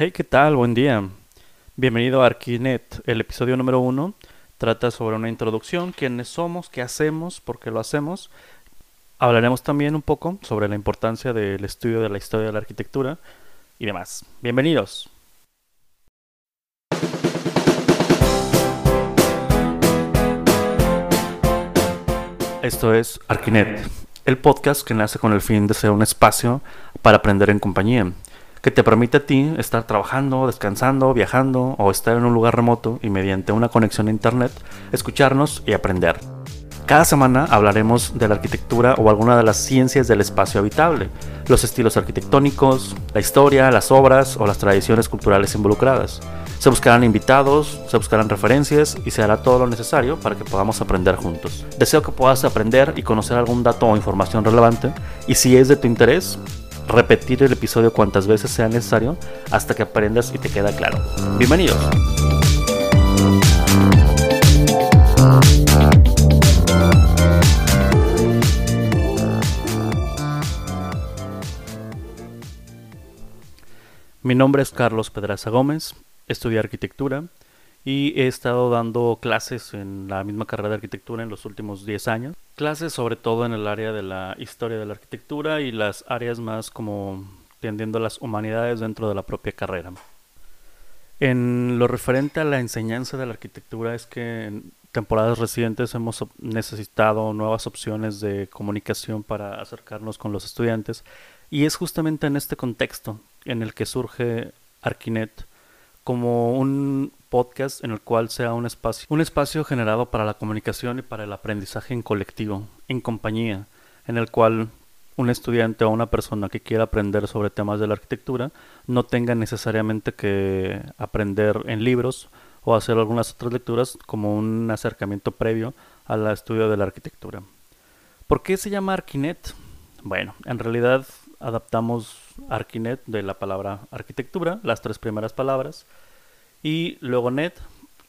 Hey, ¿qué tal? Buen día. Bienvenido a Arquinet. El episodio número uno trata sobre una introducción, quiénes somos, qué hacemos, por qué lo hacemos. Hablaremos también un poco sobre la importancia del estudio de la historia de la arquitectura y demás. Bienvenidos. Esto es Arquinet, el podcast que nace con el fin de ser un espacio para aprender en compañía que te permite a ti estar trabajando, descansando, viajando o estar en un lugar remoto y mediante una conexión a internet escucharnos y aprender. Cada semana hablaremos de la arquitectura o alguna de las ciencias del espacio habitable, los estilos arquitectónicos, la historia, las obras o las tradiciones culturales involucradas. Se buscarán invitados, se buscarán referencias y se hará todo lo necesario para que podamos aprender juntos. Deseo que puedas aprender y conocer algún dato o información relevante y si es de tu interés, repetir el episodio cuantas veces sea necesario hasta que aprendas y te queda claro. Bienvenidos. Mi nombre es Carlos Pedraza Gómez, estudié arquitectura y he estado dando clases en la misma carrera de arquitectura en los últimos 10 años. Clases sobre todo en el área de la historia de la arquitectura y las áreas más como tendiendo las humanidades dentro de la propia carrera. En lo referente a la enseñanza de la arquitectura es que en temporadas recientes hemos necesitado nuevas opciones de comunicación para acercarnos con los estudiantes y es justamente en este contexto en el que surge Arquinet como un podcast en el cual sea un espacio, un espacio generado para la comunicación y para el aprendizaje en colectivo, en compañía, en el cual un estudiante o una persona que quiera aprender sobre temas de la arquitectura no tenga necesariamente que aprender en libros o hacer algunas otras lecturas como un acercamiento previo al estudio de la arquitectura. ¿Por qué se llama Arquinet? Bueno, en realidad adaptamos Arquinet de la palabra arquitectura, las tres primeras palabras, y luego net,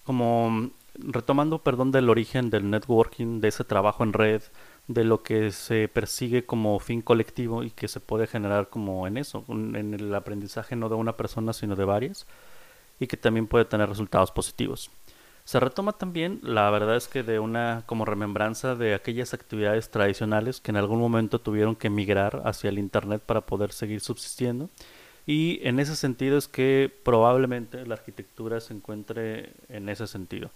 como retomando, perdón, del origen del networking, de ese trabajo en red, de lo que se persigue como fin colectivo y que se puede generar como en eso, en el aprendizaje no de una persona sino de varias y que también puede tener resultados positivos. Se retoma también, la verdad es que de una como remembranza de aquellas actividades tradicionales que en algún momento tuvieron que migrar hacia el Internet para poder seguir subsistiendo. Y en ese sentido es que probablemente la arquitectura se encuentre en ese sentido.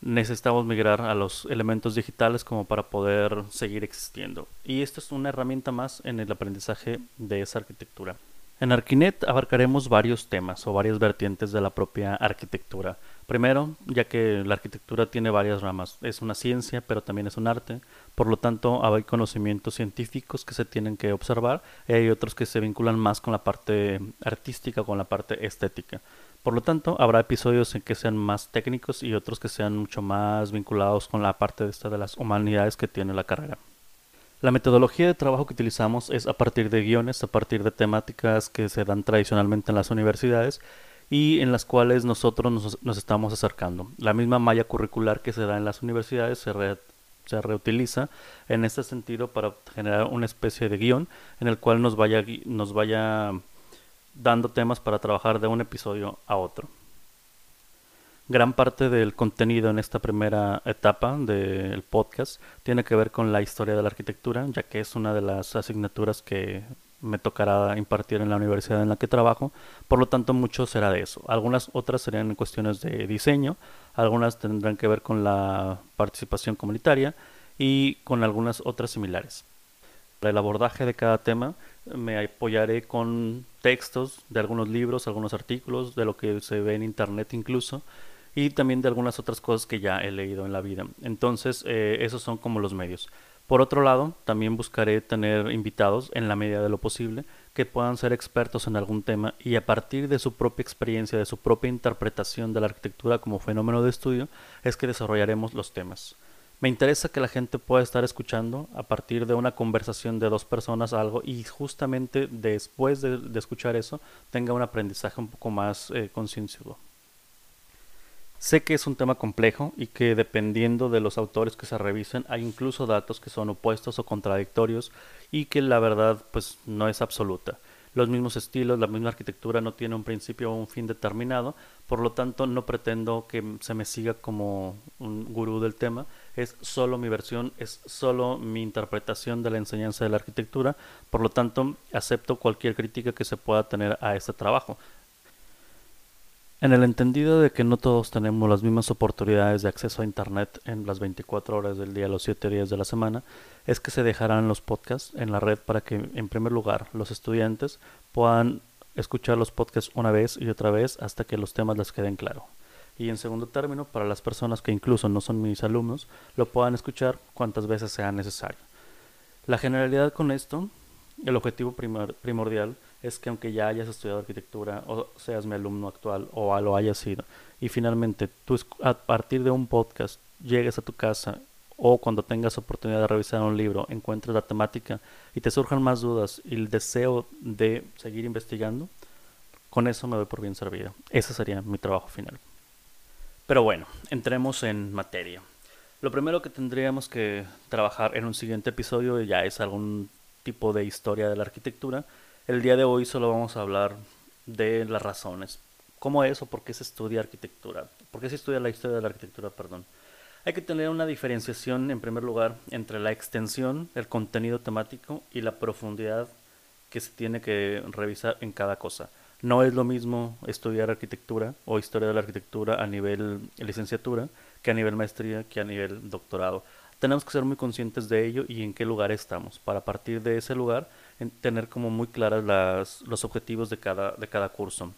Necesitamos migrar a los elementos digitales como para poder seguir existiendo. Y esto es una herramienta más en el aprendizaje de esa arquitectura. En Arquinet abarcaremos varios temas o varias vertientes de la propia arquitectura. Primero, ya que la arquitectura tiene varias ramas, es una ciencia, pero también es un arte, por lo tanto hay conocimientos científicos que se tienen que observar y hay otros que se vinculan más con la parte artística, con la parte estética. Por lo tanto, habrá episodios en que sean más técnicos y otros que sean mucho más vinculados con la parte de, esta de las humanidades que tiene la carrera. La metodología de trabajo que utilizamos es a partir de guiones, a partir de temáticas que se dan tradicionalmente en las universidades y en las cuales nosotros nos, estamos acercando. La misma malla curricular que se da en las universidades se, se reutiliza en este sentido para generar una especie de guion en el cual nos vaya, nos vaya dando temas para trabajar de un episodio a otro. Gran parte del contenido en esta primera etapa del podcast tiene que ver con la historia de la arquitectura, ya que es una de las asignaturas que me tocará impartir en la universidad en la que trabajo, por lo tanto mucho será de eso. Algunas otras serían cuestiones de diseño, algunas tendrán que ver con la participación comunitaria y con algunas otras similares. Para el abordaje de cada tema me apoyaré con textos de algunos libros, algunos artículos, de lo que se ve en internet incluso, y también de algunas otras cosas que ya he leído en la vida. Entonces, eh, esos son como los medios. Por otro lado, también buscaré tener invitados, en la medida de lo posible, que puedan ser expertos en algún tema y a partir de su propia experiencia, de su propia interpretación de la arquitectura como fenómeno de estudio, es que desarrollaremos los temas. Me interesa que la gente pueda estar escuchando a partir de una conversación de dos personas algo y justamente después de, escuchar eso tenga un aprendizaje un poco más eh, Sé que es un tema complejo y que dependiendo de los autores que se revisen hay incluso datos que son opuestos o contradictorios y que la verdad pues no es absoluta. los mismos estilos, la misma arquitectura no tiene un principio o un fin determinado, por lo tanto no pretendo que se me siga como un gurú del tema, es solo mi versión, es solo mi interpretación de la enseñanza de la arquitectura, por lo tanto acepto cualquier crítica que se pueda tener a este trabajo. En el entendido de que no todos tenemos las mismas oportunidades de acceso a Internet en las 24 horas del día, los 7 días de la semana, es que se dejarán los podcasts en la red para que, en primer lugar, los estudiantes puedan escuchar los podcasts una vez y otra vez hasta que los temas les queden claros. Y en segundo término, para las personas que incluso no son mis alumnos, lo puedan escuchar cuantas veces sea necesario. La generalidad con esto, el objetivo primordial, es que aunque ya hayas estudiado arquitectura o seas mi alumno actual o lo hayas sido, y finalmente tú a partir de un podcast llegues a tu casa o cuando tengas oportunidad de revisar un libro encuentres la temática y te surjan más dudas y el deseo de seguir investigando, con eso me doy por bien servido. Ese sería mi trabajo final. Pero bueno, entremos en materia. Lo primero que tendríamos que trabajar en un siguiente episodio ya es algún tipo de historia de la arquitectura. El día de hoy solo vamos a hablar de las razones. ¿Cómo es o por qué se estudia arquitectura? ¿Por qué se estudia la historia de la arquitectura? Perdón. Hay que tener una diferenciación, en primer lugar, entre la extensión, el contenido temático y la profundidad que se tiene que revisar en cada cosa. No es lo mismo estudiar arquitectura o historia de la arquitectura a nivel licenciatura que a nivel maestría que a nivel doctorado. Tenemos que ser muy conscientes de ello y en qué lugar estamos, para partir de ese lugar tener como muy claras los objetivos de cada, de cada curso.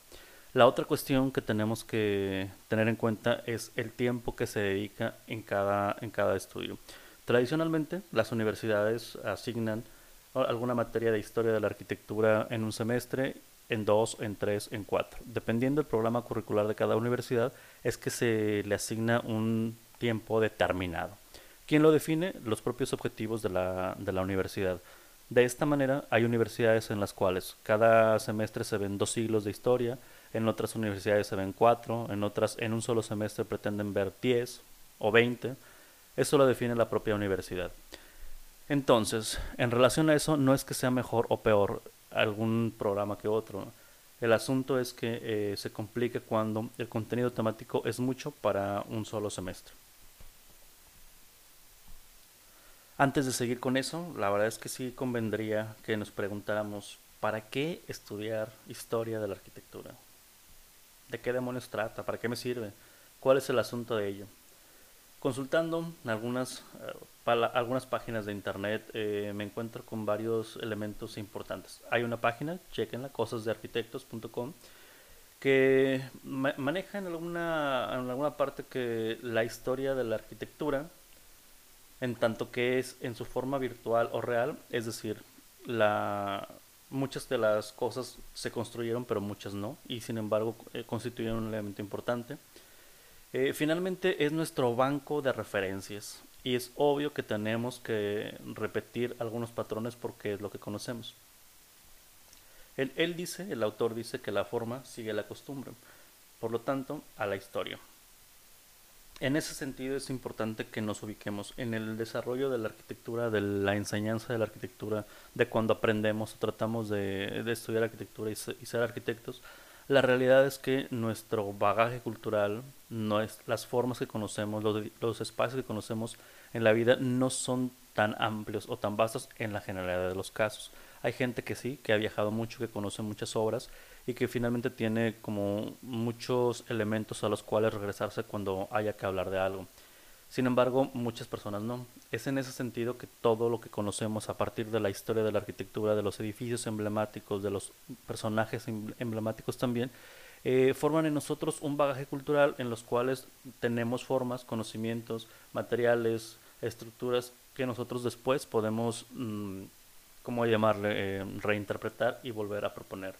La otra cuestión que tenemos que tener en cuenta es el tiempo que se dedica en cada, en cada estudio. Tradicionalmente, las universidades asignan alguna materia de historia de la arquitectura en un semestre, en dos, en tres, en cuatro. Dependiendo del programa curricular de cada universidad, es que se le asigna un tiempo determinado. ¿Quién lo define? Los propios objetivos de la, universidad. De esta manera, hay universidades en las cuales cada semestre se ven dos siglos de historia, en otras universidades se ven cuatro, en otras en un solo semestre pretenden ver diez o veinte. Eso lo define la propia universidad. Entonces, en relación a eso, no es que sea mejor o peor algún programa que otro. El asunto es que eh, se complica cuando el contenido temático es mucho para un solo semestre. Antes de seguir con eso, la verdad es que sí convendría que nos preguntáramos, ¿para qué estudiar historia de la arquitectura? ¿De qué demonios trata? ¿Para qué me sirve? ¿Cuál es el asunto de ello? Consultando algunas, eh, algunas páginas de internet eh, me encuentro con varios elementos importantes. Hay una página, chequenla, cosasdearquitectos.com, que maneja en alguna, en alguna parte que la historia de la arquitectura, en tanto que es en su forma virtual o real, es decir, la, muchas de las cosas se construyeron, pero muchas no, y sin embargo eh, constituyen un elemento importante. Eh, finalmente es nuestro banco de referencias y es obvio que tenemos que repetir algunos patrones porque es lo que conocemos. Él, él dice, el autor dice que la forma sigue la costumbre, por lo tanto, a la historia. En ese sentido es importante que nos ubiquemos en el desarrollo de la arquitectura, de la enseñanza de la arquitectura, de cuando aprendemos o tratamos de, estudiar arquitectura y, ser arquitectos. La realidad es que nuestro bagaje cultural, no es, las formas que conocemos, los, espacios que conocemos en la vida no son tan amplios o tan vastos en la generalidad de los casos. Hay gente que sí, que ha viajado mucho, que conoce muchas obras y que finalmente tiene como muchos elementos a los cuales regresarse cuando haya que hablar de algo. Sin embargo, muchas personas no. Es en ese sentido que todo lo que conocemos a partir de la historia de la arquitectura, de los edificios emblemáticos, de los personajes em-, emblemáticos también, eh, forman en nosotros un bagaje cultural en los cuales tenemos formas, conocimientos, materiales, estructuras que nosotros después podemos, mm, ¿cómo llamarle?, eh, reinterpretar y volver a proponer.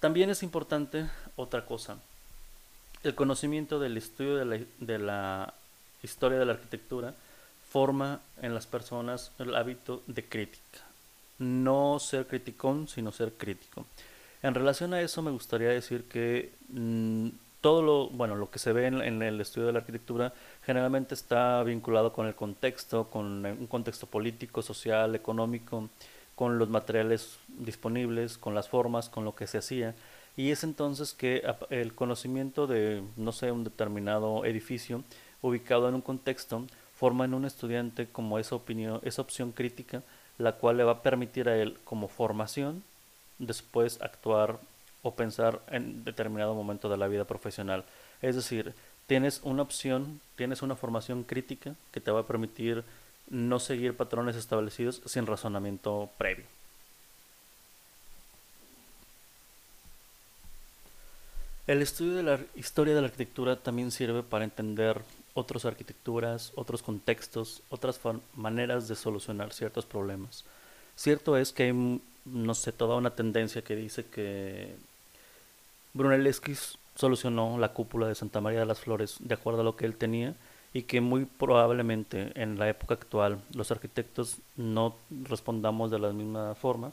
También es importante otra cosa, el conocimiento del estudio de la, historia de la arquitectura forma en las personas el hábito de crítica. No ser criticón, sino ser crítico. En relación a eso me gustaría decir que mm, todo lo, bueno, lo que se ve en, el estudio de la arquitectura generalmente está vinculado con el contexto, con un contexto político, social, económico, con los materiales disponibles, con las formas, con lo que se hacía. Y es entonces que el conocimiento de, no sé, un determinado edificio ubicado en un contexto forma en un estudiante como esa opinión, esa opción crítica, la cual le va a permitir a él como formación después actuar o pensar en determinado momento de la vida profesional. Es decir, tienes una opción, tienes una formación crítica que te va a permitir no seguir patrones establecidos sin razonamiento previo. El estudio de la historia de la arquitectura también sirve para entender otras arquitecturas, otros contextos, otras maneras de solucionar ciertos problemas. Cierto es que hay, no sé, toda una tendencia que dice que Brunelleschi solucionó la cúpula de Santa María de las Flores de acuerdo a lo que él tenía y que muy probablemente en la época actual los arquitectos no respondamos de la misma forma.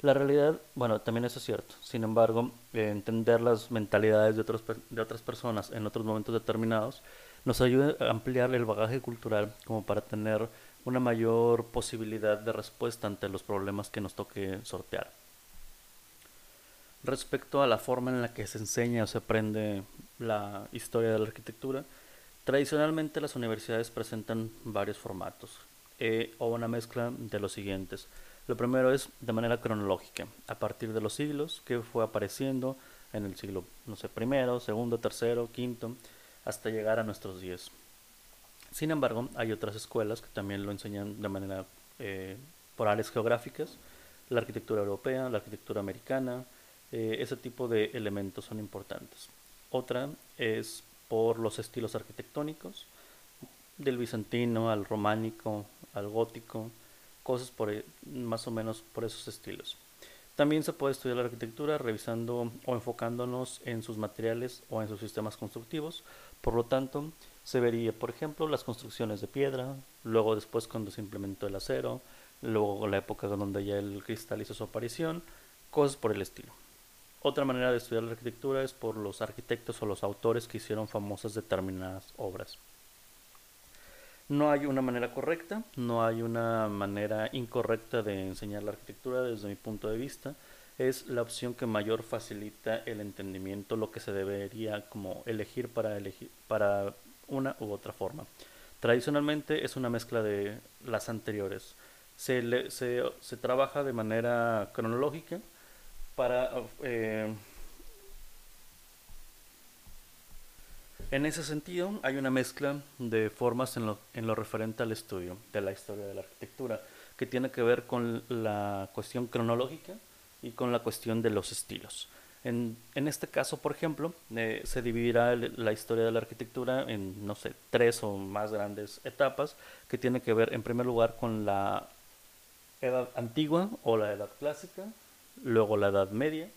La realidad, bueno, también eso es cierto. Sin embargo, entender las mentalidades de, otros, de otras personas en otros momentos determinados nos ayuda a ampliar el bagaje cultural como para tener una mayor posibilidad de respuesta ante los problemas que nos toque sortear. Respecto a la forma en la que se enseña o se aprende la historia de la arquitectura, tradicionalmente las universidades presentan varios formatos eh, o una mezcla de los siguientes. Lo primero es de manera cronológica, a partir de los siglos que fue apareciendo en el siglo, no sé, primero, segundo, tercero, quinto, hasta llegar a nuestros días. Sin embargo, hay otras escuelas que también lo enseñan de manera eh, por áreas geográficas, la arquitectura europea, la arquitectura americana, eh, ese tipo de elementos son importantes. Otra es por los estilos arquitectónicos, del bizantino al románico, al gótico, cosas por, e, más o menos por esos estilos. También se puede estudiar la arquitectura revisando o enfocándonos en sus materiales o en sus sistemas constructivos. Por lo tanto, se vería, por ejemplo, las construcciones de piedra, luego después cuando se implementó el acero, luego la época donde ya el cristal hizo su aparición, cosas por el estilo. Otra manera de estudiar la arquitectura es por los arquitectos o los autores que hicieron famosas determinadas obras. No hay una manera correcta, no hay una manera incorrecta de enseñar la arquitectura desde mi punto de vista. Es la opción que mayor facilita el entendimiento, lo que se debería como elegir para, elegir para una u otra forma. Tradicionalmente es una mezcla de las anteriores. Se, se, se trabaja de manera cronológica, para... Eh, en ese sentido, hay una mezcla de formas en lo, en lo referente al estudio de la historia de la arquitectura, que tiene que ver con la cuestión cronológica y con la cuestión de los estilos. En, en este caso, por ejemplo, eh, se dividirá la historia de la arquitectura en, no sé, tres o más grandes etapas, que tiene que ver, en primer lugar, con la edad antigua o la edad clásica, luego la Edad Media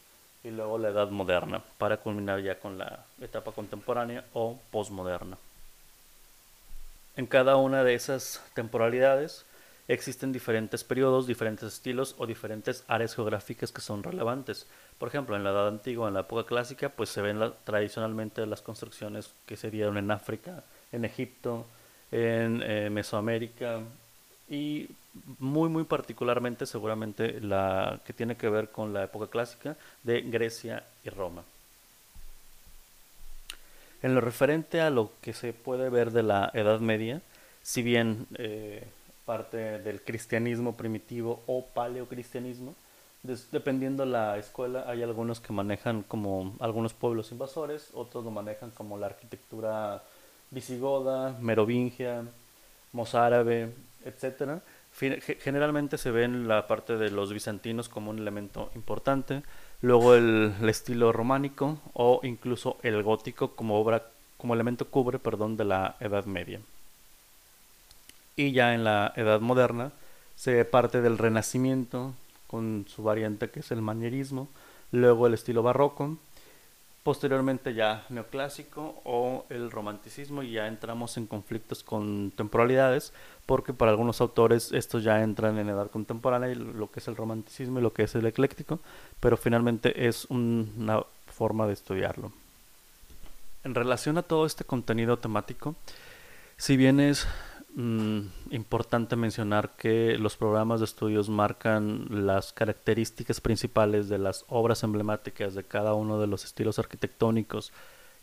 y luego la Edad Moderna, para culminar ya con la etapa contemporánea o postmoderna. En cada una de esas temporalidades existen diferentes periodos, diferentes estilos o diferentes áreas geográficas que son relevantes. Por ejemplo, en la Edad Antigua, en la época clásica, pues se ven tradicionalmente las construcciones que se dieron en África, en Egipto, en eh, Mesoamérica y muy muy particularmente seguramente la que tiene que ver con la época clásica de Grecia y Roma. En lo referente a lo que se puede ver de la Edad Media, si bien eh, parte del cristianismo primitivo o paleocristianismo, dependiendo la escuela, hay algunos que manejan como algunos pueblos invasores, otros lo manejan como la arquitectura visigoda, merovingia, mozárabe, etcétera Generalmente se ve en la parte de los bizantinos como un elemento importante, luego el, estilo románico o incluso el gótico como obra como elemento cubre, perdón, de la Edad Media. Y ya en la Edad Moderna se parte del Renacimiento con su variante que es el manierismo, luego el estilo barroco, posteriormente ya neoclásico o el romanticismo y ya entramos en conflictos con temporalidades porque para algunos autores estos ya entran en edad contemporánea lo que es el romanticismo y lo que es el ecléctico pero finalmente es una forma de estudiarlo. En relación a todo este contenido temático si bien es mm, importante mencionar que los programas de estudios marcan las características principales de las obras emblemáticas de cada uno de los estilos arquitectónicos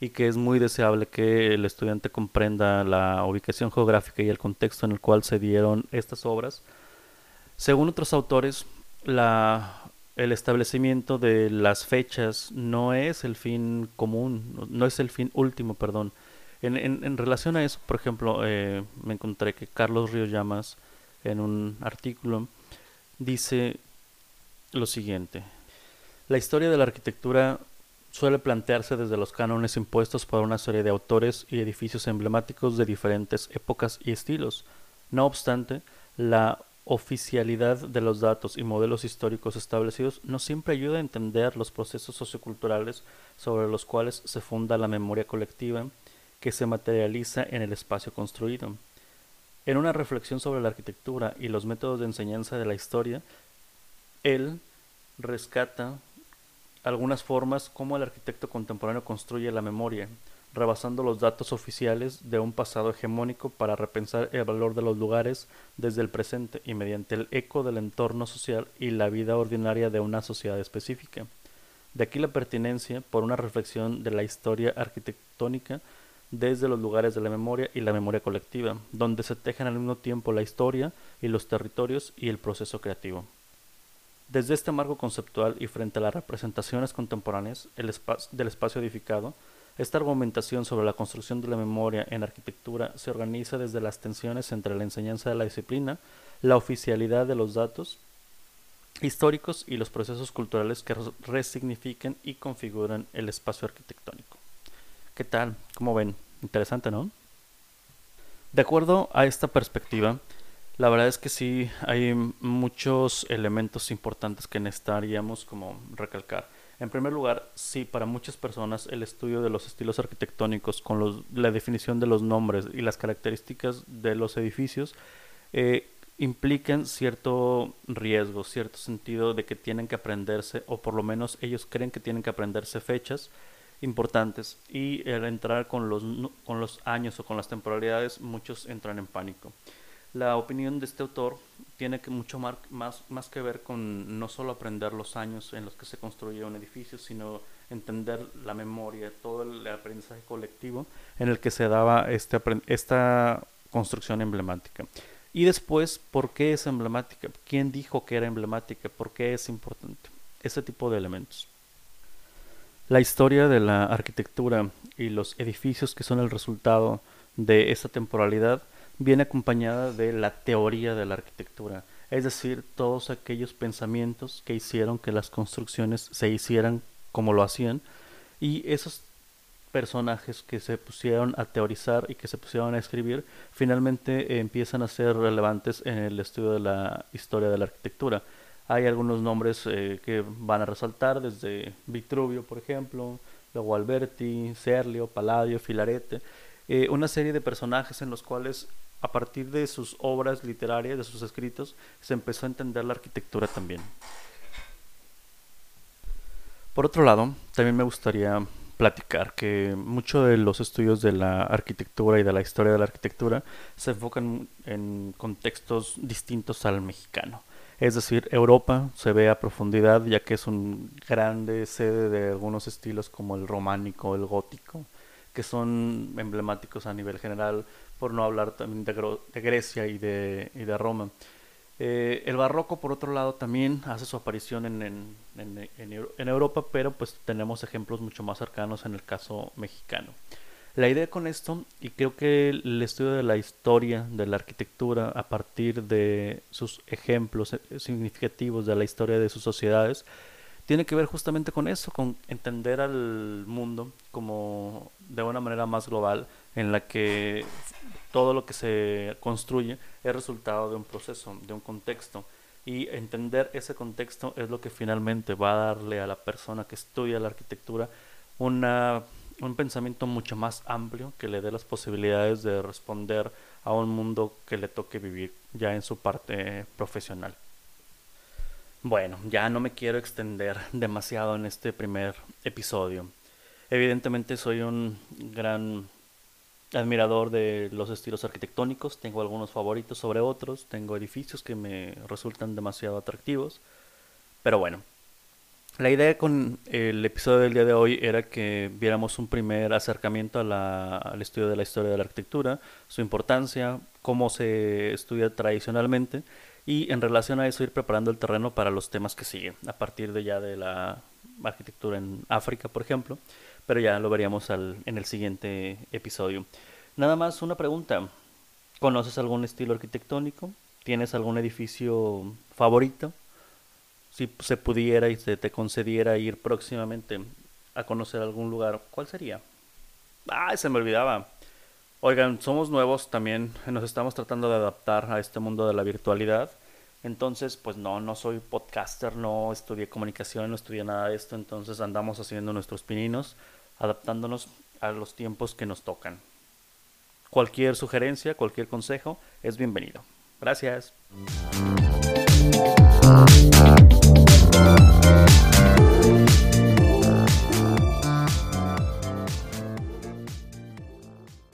y que es muy deseable que el estudiante comprenda la ubicación geográfica y el contexto en el cual se dieron estas obras. Según otros autores, la, el establecimiento de las fechas no es el fin común, no es el fin último, perdón. En, relación a eso, por ejemplo, eh, me encontré que Carlos Ríos Llamas, en un artículo, dice lo siguiente. La historia de la arquitectura suele plantearse desde los cánones impuestos por una serie de autores y edificios emblemáticos de diferentes épocas y estilos. No obstante, la oficialidad de los datos y modelos históricos establecidos no siempre ayuda a entender los procesos socioculturales sobre los cuales se funda la memoria colectiva que se materializa en el espacio construido. En una reflexión sobre la arquitectura y los métodos de enseñanza de la historia, él rescata algunas formas como el arquitecto contemporáneo construye la memoria, rebasando los datos oficiales de un pasado hegemónico para repensar el valor de los lugares desde el presente y mediante el eco del entorno social y la vida ordinaria de una sociedad específica. De aquí la pertinencia por una reflexión de la historia arquitectónica desde los lugares de la memoria y la memoria colectiva, donde se tejen al mismo tiempo la historia y los territorios y el proceso creativo. Desde este marco conceptual y frente a las representaciones contemporáneas del espacio edificado, esta argumentación sobre la construcción de la memoria en arquitectura se organiza desde las tensiones entre la enseñanza de la disciplina, la oficialidad de los datos históricos y los procesos culturales que resignifiquen y configuran el espacio arquitectónico. ¿Qué tal? ¿Cómo ven? Interesante, ¿no? De acuerdo a esta perspectiva, la verdad es que sí, hay muchos elementos importantes que necesitaríamos como recalcar. En primer lugar, sí, para muchas personas el estudio de los estilos arquitectónicos con los, la definición de los nombres y las características de los edificios eh, implican cierto riesgo, cierto sentido de que tienen que aprenderse, o por lo menos ellos creen que tienen que aprenderse fechas importantes y al entrar con los, con los años o con las temporalidades muchos entran en pánico. La opinión de este autor tiene mucho más, más que ver con no solo aprender los años en los que se construye un edificio, sino entender la memoria, todo el aprendizaje colectivo en el que se daba este, esta construcción emblemática. Y después, ¿por qué es emblemática? ¿Quién dijo que era emblemática? ¿Por qué es importante? Ese tipo de elementos. La historia de la arquitectura y los edificios que son el resultado de esta temporalidad viene acompañada de la teoría de la arquitectura, es decir, todos aquellos pensamientos que hicieron que las construcciones se hicieran como lo hacían y esos personajes que se pusieron a teorizar y que se pusieron a escribir finalmente empiezan a ser relevantes en el estudio de la historia de la arquitectura. Hay algunos nombres eh, que van a resaltar, desde Vitruvio, por ejemplo, luego Alberti, Serlio, Palladio, Filarete, eh, una serie de personajes en los cuales a partir de sus obras literarias, de sus escritos, se empezó a entender la arquitectura también. Por otro lado, también me gustaría platicar que muchos de los estudios de la arquitectura y de la historia de la arquitectura se enfocan en contextos distintos al mexicano. Es decir, Europa se ve a profundidad ya que es un grande sede de algunos estilos como el románico, el gótico, que son emblemáticos a nivel general, por no hablar también de, Grecia y de, Roma. Eh, el barroco, por otro lado, también hace su aparición en, en, Europa, pero pues tenemos ejemplos mucho más cercanos en el caso mexicano. La idea con esto, y creo que el estudio de la historia de la arquitectura a partir de sus ejemplos eh, significativos de la historia de sus sociedades, tiene que ver justamente con eso, con entender al mundo como de una manera más global, en la que todo lo que se construye es resultado de un proceso, de un contexto. Y entender ese contexto es lo que finalmente va a darle a la persona que estudia la arquitectura una, un pensamiento mucho más amplio que le dé las posibilidades de responder a un mundo que le toque vivir ya en su parte profesional. Bueno, ya no me quiero extender demasiado en este primer episodio. Evidentemente soy un gran admirador de los estilos arquitectónicos, tengo algunos favoritos sobre otros, tengo edificios que me resultan demasiado atractivos, pero bueno, la idea con el episodio del día de hoy era que viéramos un primer acercamiento al estudio de la historia de la arquitectura, su importancia, cómo se estudia tradicionalmente y en relación a eso ir preparando el terreno para los temas que siguen, a partir de ya de la arquitectura en África, por ejemplo, pero ya lo veríamos en el siguiente episodio. Nada más una pregunta, ¿conoces algún estilo arquitectónico? ¿Tienes algún edificio favorito? Si se pudiera y se te concediera ir próximamente a conocer algún lugar, ¿cuál sería? Ah, se me olvidaba. Oigan, somos nuevos también, nos estamos tratando de adaptar a este mundo de la virtualidad. Entonces, pues no, no soy podcaster, no estudié comunicación, no estudié nada de esto, entonces andamos haciendo nuestros pininos, adaptándonos a los tiempos que nos tocan. Cualquier sugerencia, cualquier consejo es bienvenido. Gracias.